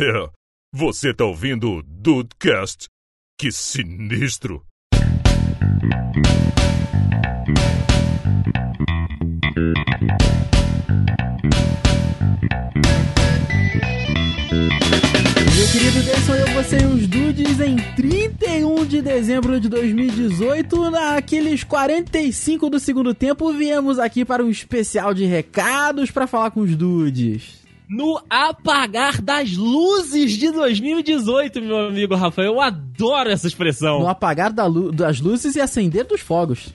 É, você tá ouvindo o Dudecast? Que sinistro! Meu querido Deison, eu você e os dudes em 31 de dezembro de 2018, naqueles 45 do segundo tempo, viemos aqui para um especial de recados para falar com os dudes. No apagar das luzes de 2018, meu amigo Rafael. Eu adoro essa expressão. No apagar da lu das luzes e acender dos fogos.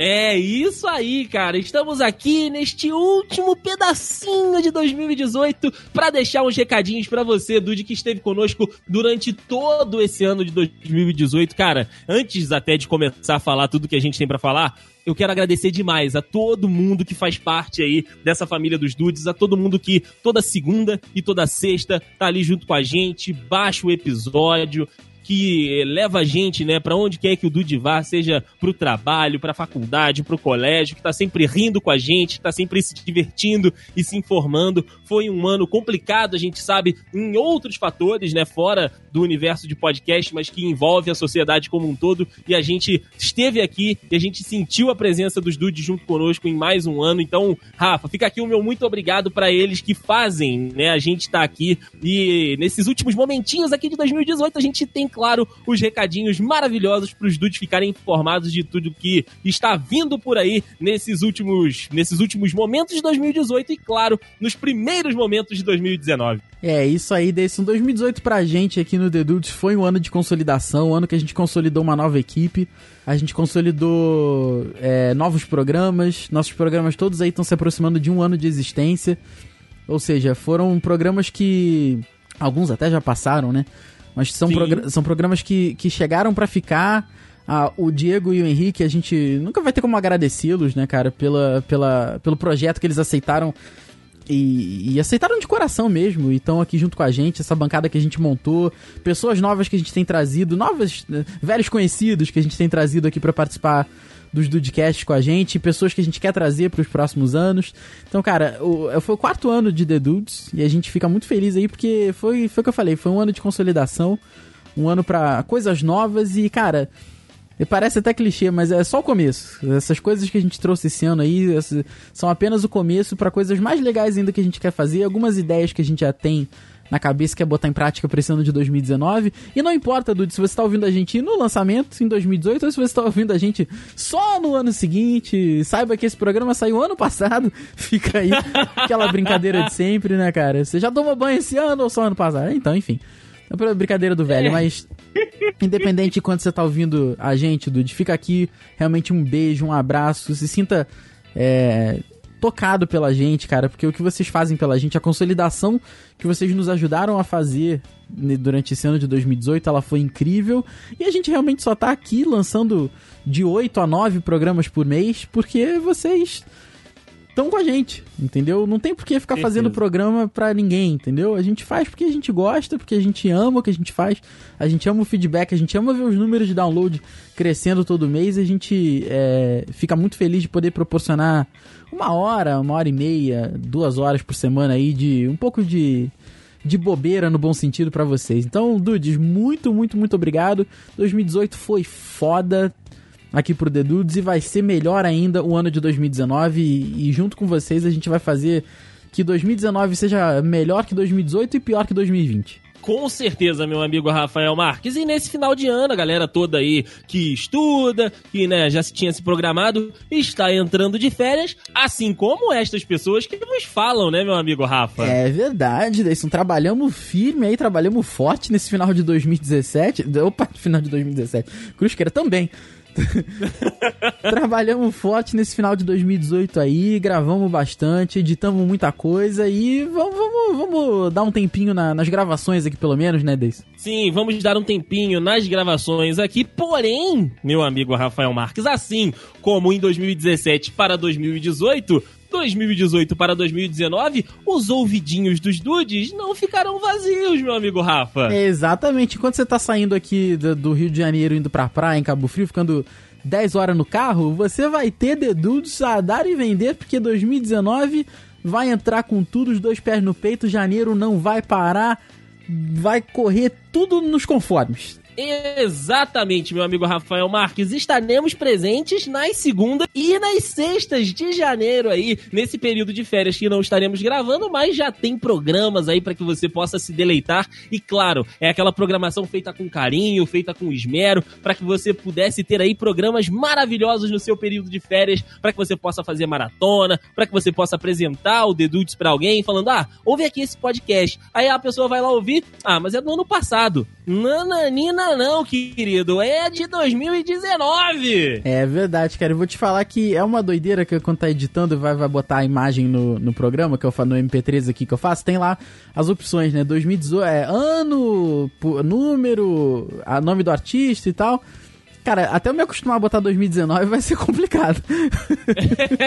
É isso aí, cara. Estamos aqui neste último pedacinho de 2018 para deixar uns recadinhos para você, Dude, que esteve conosco durante todo esse ano de 2018. Cara, antes até de começar a falar tudo que a gente tem para falar, eu quero agradecer demais a todo mundo que faz parte aí dessa família dos Dudes, a todo mundo que toda segunda e toda sexta tá ali junto com a gente, baixa o episódio, que leva a gente, né, para onde quer que o Dude vá, seja pro trabalho, pra faculdade, pro colégio, que tá sempre rindo com a gente, que tá sempre se divertindo e se informando. Foi um ano complicado, a gente sabe, em outros fatores, né, fora do universo de podcast, mas que envolve a sociedade como um todo. E a gente esteve aqui e a gente sentiu a presença dos Dudes junto conosco em mais um ano. Então, Rafa, fica aqui o meu muito obrigado para eles que fazem, né, a gente tá aqui. E nesses últimos momentinhos aqui de 2018, a gente tem claro, os recadinhos maravilhosos para os dudes ficarem informados de tudo que está vindo por aí nesses últimos, nesses últimos momentos de 2018 e, claro, nos primeiros momentos de 2019. É, isso aí, um 2018 pra gente aqui no The Dudes foi um ano de consolidação, um ano que a gente consolidou uma nova equipe, a gente consolidou é, novos programas, nossos programas todos aí estão se aproximando de um ano de existência, ou seja, foram programas que alguns até já passaram, né? Mas são, progr são programas que, que chegaram para ficar. Ah, o Diego e o Henrique, a gente nunca vai ter como agradecê-los, né, cara, pela, pela, pelo projeto que eles aceitaram e, e, aceitaram de coração mesmo, e estão aqui junto com a gente, essa bancada que a gente montou, pessoas novas que a gente tem trazido, novos, né, velhos conhecidos que a gente tem trazido aqui para participar dos Dudcasts com a gente, pessoas que a gente quer trazer para os próximos anos. Então, cara, o, foi o quarto ano de The Dudes e a gente fica muito feliz aí porque foi, foi o que eu falei, foi um ano de consolidação, um ano para coisas novas e, cara, Parece até clichê, mas é só o começo. Essas coisas que a gente trouxe esse ano aí são apenas o começo para coisas mais legais ainda que a gente quer fazer. Algumas ideias que a gente já tem na cabeça que é botar em prática para esse ano de 2019. E não importa, Dude, se você está ouvindo a gente no lançamento, em 2018, ou se você está ouvindo a gente só no ano seguinte, saiba que esse programa saiu ano passado. Fica aí aquela brincadeira de sempre, né, cara? Você já tomou banho esse ano ou só ano passado? Então, enfim. É brincadeira do velho, é. mas independente de quando você tá ouvindo a gente, Dude, fica aqui realmente um beijo, um abraço, se sinta é, tocado pela gente, cara, porque o que vocês fazem pela gente, a consolidação que vocês nos ajudaram a fazer durante esse ano de 2018, ela foi incrível. E a gente realmente só tá aqui lançando de 8 a 9 programas por mês, porque vocês estão com a gente, entendeu? Não tem por que ficar fazendo programa pra ninguém, entendeu? A gente faz porque a gente gosta, porque a gente ama o que a gente faz, a gente ama o feedback, a gente ama ver os números de download crescendo todo mês, a gente é, fica muito feliz de poder proporcionar uma hora, uma hora e meia, duas horas por semana aí de um pouco de de bobeira no bom sentido para vocês. Então, Dudes, muito, muito, muito obrigado. 2018 foi foda aqui pro The Dudes e vai ser melhor ainda o ano de 2019 e, e junto com vocês a gente vai fazer que 2019 seja melhor que 2018 e pior que 2020. Com certeza, meu amigo Rafael Marques. E nesse final de ano, a galera toda aí que estuda, que né, já tinha se programado, está entrando de férias, assim como estas pessoas que nos falam, né, meu amigo Rafa? É verdade, Deison. Trabalhamos firme aí, trabalhamos forte nesse final de 2017. Opa, final de 2017. Cruzqueira também. Trabalhamos forte nesse final de 2018 aí, gravamos bastante, editamos muita coisa e vamos, vamos, vamos dar um tempinho na, nas gravações aqui, pelo menos, né, Deis? Sim, vamos dar um tempinho nas gravações aqui, porém, meu amigo Rafael Marques, assim como em 2017 para 2018, 2018 para 2019, os ouvidinhos dos dudes não ficarão vazios, meu amigo Rafa. exatamente. Enquanto você tá saindo aqui do, do, Rio de Janeiro, indo pra praia, em Cabo Frio, ficando 10 horas no carro, você vai ter The Dudes a dar e vender, porque 2019 vai entrar com tudo, os dois pés no peito, janeiro não vai parar. vai correr tudo nos conformes. Exatamente, meu amigo Rafael Marques. Estaremos presentes nas segundas e nas sextas de janeiro aí, nesse período de férias que não estaremos gravando, mas já tem programas aí para que você possa se deleitar. E claro, é aquela programação feita com carinho, feita com esmero, para que você pudesse ter aí programas maravilhosos no seu período de férias, para que você possa fazer maratona, para que você possa apresentar o Dedudes para alguém, falando: ah, ouve aqui esse podcast. Aí a pessoa vai lá ouvir, ah, mas é do ano passado. Nananina não, querido, é de 2019. É verdade, cara. Eu vou te falar que é uma doideira que quando tá editando vai, vai botar a imagem no, no programa, que eu faço no MP3 aqui que eu faço, tem lá as opções, né? 2018, é ano, número, a nome do artista e tal. Cara, até eu me acostumar a botar 2019 vai ser complicado.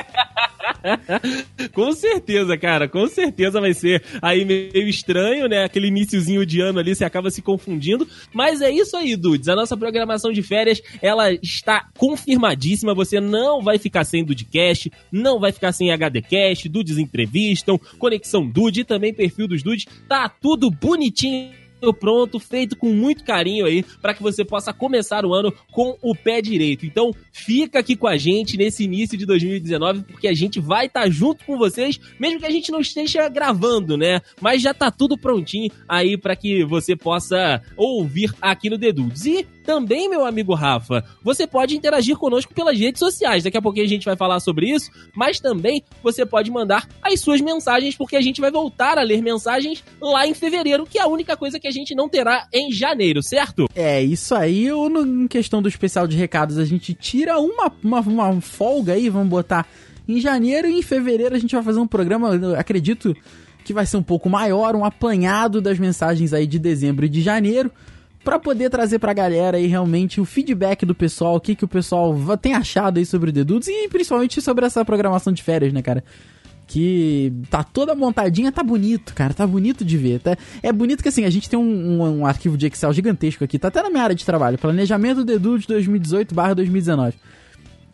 com certeza, cara, com certeza vai ser aí meio estranho, né? Aquele iníciozinho de ano ali, você acaba se confundindo. Mas é isso aí, Dudes. A nossa programação de férias, ela está confirmadíssima. Você não vai ficar sem Dudecast, não vai ficar sem HDcast, Dudes entrevistam, Conexão Dude e também perfil dos Dudes. Tá tudo bonitinho pronto, feito com muito carinho aí, para que você possa começar o ano com o pé direito. Então, fica aqui com a gente nesse início de 2019, porque a gente vai estar tá junto com vocês, mesmo que a gente não esteja gravando, né? Mas já tá tudo prontinho aí para que você possa ouvir aqui no Dedudes. E também, meu amigo Rafa, você pode interagir conosco pelas redes sociais. Daqui a pouquinho a gente vai falar sobre isso, mas também você pode mandar as suas mensagens, porque a gente vai voltar a ler mensagens lá em fevereiro, que é a única coisa que a gente não terá em janeiro, certo? É, isso aí, ou no, em questão do especial de recados, a gente tira uma, uma, uma folga aí, vamos botar em janeiro e em fevereiro a gente vai fazer um programa, acredito que vai ser um pouco maior, um apanhado das mensagens aí de dezembro e de janeiro para poder trazer pra galera aí realmente o feedback do pessoal, o que, que o pessoal tem achado aí sobre o The Dudes e principalmente sobre essa programação de férias, né, cara? Que tá toda montadinha, tá bonito, cara, tá bonito de ver. Tá? É bonito que assim, a gente tem um, um, um arquivo de Excel gigantesco aqui, tá até na minha área de trabalho, planejamento The Dudes 2018/2019.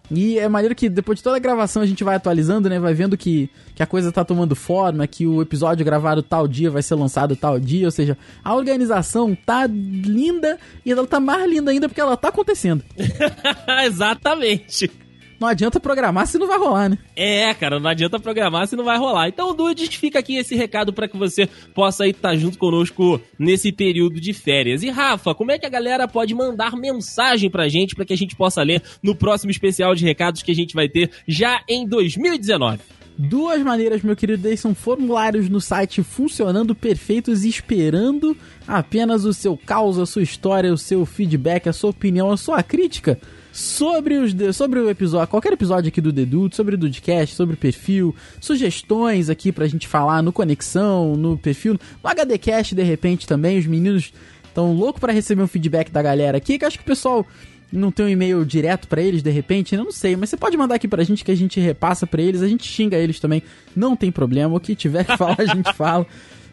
E é maneiro que depois de toda a gravação a gente vai atualizando, né? Vai vendo que, que a coisa tá tomando forma, que o episódio gravado tal dia vai ser lançado tal dia. Ou seja, a organização tá linda e ela tá mais linda ainda porque ela tá acontecendo. Exatamente não adianta programar se não vai rolar, né? É, cara, não adianta programar se não vai rolar. Então, Dudes, fica aqui esse recado para que você possa aí estar tá junto conosco nesse período de férias. E Rafa, como é que a galera pode mandar mensagem pra gente para que a gente possa ler no próximo especial de recados que a gente vai ter já em 2019? Duas maneiras, meu querido, são formulários no site funcionando perfeitos esperando apenas o seu caos, a sua história, o seu feedback, a sua opinião, a sua crítica sobre, os, sobre o episódio, qualquer episódio aqui do Deduto, sobre o Dudcast, sobre o perfil, sugestões aqui pra gente falar no Conexão, no perfil, no HDcast de repente também, os meninos estão loucos para receber um feedback da galera aqui, que acho que o pessoal não tem um e-mail direto para eles de repente, eu não sei, mas você pode mandar aqui pra gente que a gente repassa para eles, a gente xinga eles também, não tem problema, o que tiver que falar a gente fala.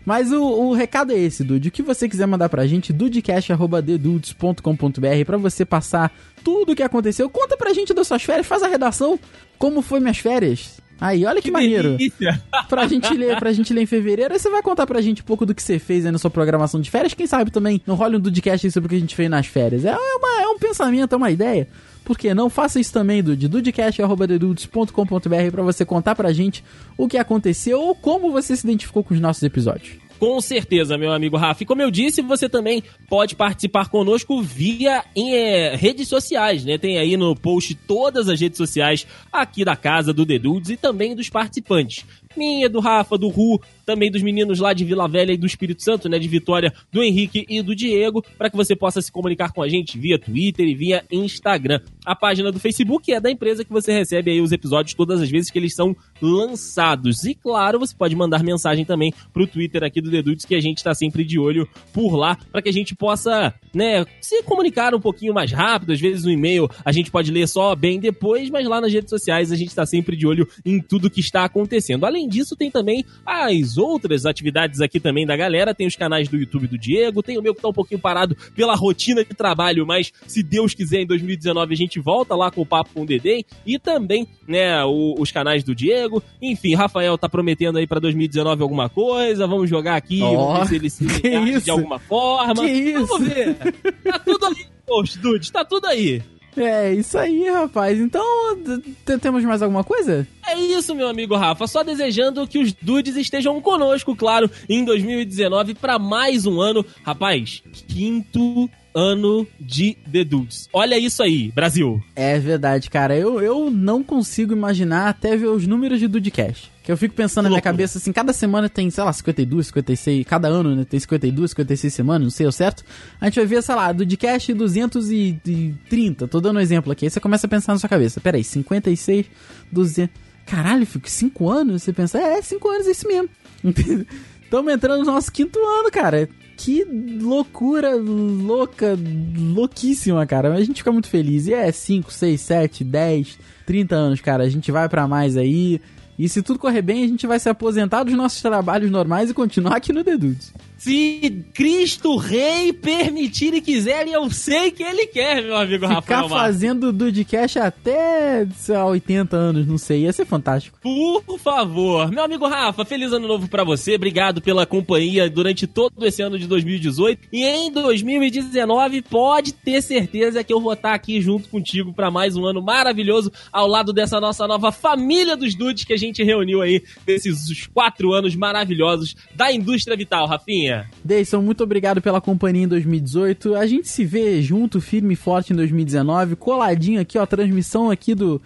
Mas o, o, recado é esse, Dude. O que você quiser mandar pra gente, dudecast.dedudes.com.br pra você passar tudo o que aconteceu. Conta pra gente das suas férias, faz a redação. Como foi minhas férias? Aí, olha que, que maneiro. Delícia. Pra gente ler, pra gente ler em fevereiro. Aí você vai contar pra gente um pouco do que você fez aí na sua programação de férias. Quem sabe também não role um Dudecast sobre o que a gente fez nas férias. É, uma, é um pensamento, é uma ideia. Por que não? Faça isso também, Dude. dudecast.com.br pra você contar pra gente o que aconteceu ou como você se identificou com os nossos episódios. Com certeza, meu amigo Rafa. E como eu disse, você também pode participar conosco via em é, redes sociais, né? Tem aí no post todas as redes sociais aqui da casa do Dedudes e também dos participantes minha, do Rafa, do Ru, também dos meninos lá de Vila Velha e do Espírito Santo, né, de Vitória, do Henrique e do Diego, para que você possa se comunicar com a gente via Twitter e via Instagram. A página do Facebook é da empresa que você recebe aí os episódios todas as vezes que eles são lançados. E claro, você pode mandar mensagem também pro Twitter aqui do Dedudes que a gente está sempre de olho por lá para que a gente possa, né, se comunicar um pouquinho mais rápido. Às vezes o e-mail a gente pode ler só bem depois, mas lá nas redes sociais a gente está sempre de olho em tudo que está acontecendo. Além além disso, tem também as outras atividades aqui também da galera. Tem os canais do YouTube do Diego, tem o meu que tá um pouquinho parado pela rotina de trabalho, mas se Deus quiser, em 2019 a gente volta lá com o Papo com o Dedem. E também, né, o, os canais do Diego. Enfim, Rafael tá prometendo aí pra 2019 alguma coisa. Vamos jogar aqui, Ó, vamos ver se ele se de alguma forma. Que isso? Vamos ver. Tá tudo aí, poxa, Dudes, tá tudo aí. É, isso aí, rapaz. Então, temos mais alguma coisa? É isso, meu amigo Rafa. Só desejando que os dudes estejam conosco, claro, em 2019 para mais um ano. Rapaz, quinto ano de The Dudes. Olha isso aí, Brasil. É verdade, cara. Eu, eu não consigo imaginar até ver os números de Dudecast. Que eu fico pensando na minha cabeça assim, cada semana tem, sei lá, 52, 56, cada ano, né, tem 52, 56 semanas, não sei o certo. A gente vai ver, sei lá, Dudecast 230, tô dando um exemplo aqui. Aí você começa a pensar na sua cabeça, peraí, 56, 200... Caralho, fico 5 anos? Você pensa, é, 5 anos, é isso mesmo. Estamos entrando no nosso quinto ano, cara. Que loucura louca, louquíssima, cara. A gente fica muito feliz. E é 5, 6, 7, 10, 30 anos, cara. A gente vai pra mais aí. E se tudo correr bem, a gente vai se aposentar dos nossos trabalhos normais e continuar aqui no The Dudes. Se Cristo Rei permitir e quiser, e eu sei que ele quer, meu amigo Ficar Rafael Marques. fazendo Dudecast até, sei lá, 80 anos, não sei. Ia ser fantástico. Por favor. Meu amigo Rafa, feliz ano novo pra você. Obrigado pela companhia durante todo esse ano de 2018. E em 2019, pode ter certeza que eu vou estar aqui junto contigo pra mais um ano maravilhoso ao lado dessa nossa nova família dos dudes que a gente reuniu aí nesses quatro anos maravilhosos da indústria vital, Rafinha. Deison, muito obrigado pela companhia em 2018. A gente se vê junto, firme e forte em 2019. Coladinho aqui, ó, transmissão aqui do,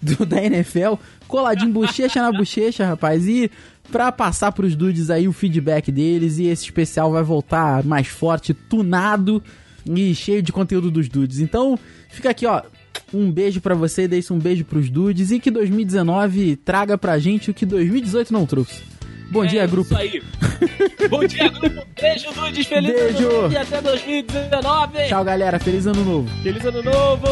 do da NFL. Coladinho, bochecha na bochecha, rapaz. E pra passar pros dudes aí o feedback deles. E esse especial vai voltar mais forte, tunado e cheio de conteúdo dos dudes. Então, fica aqui, ó. Um beijo pra você, Deison, um beijo pros dudes. E que 2019 traga pra gente o que 2018 não trouxe. Bom dia, É grupo. Isso aí. Bom dia, grupo. Beijo, dudes. Feliz Beijo. ano novo e até 2019. Tchau, galera. Feliz ano novo. Feliz ano novo.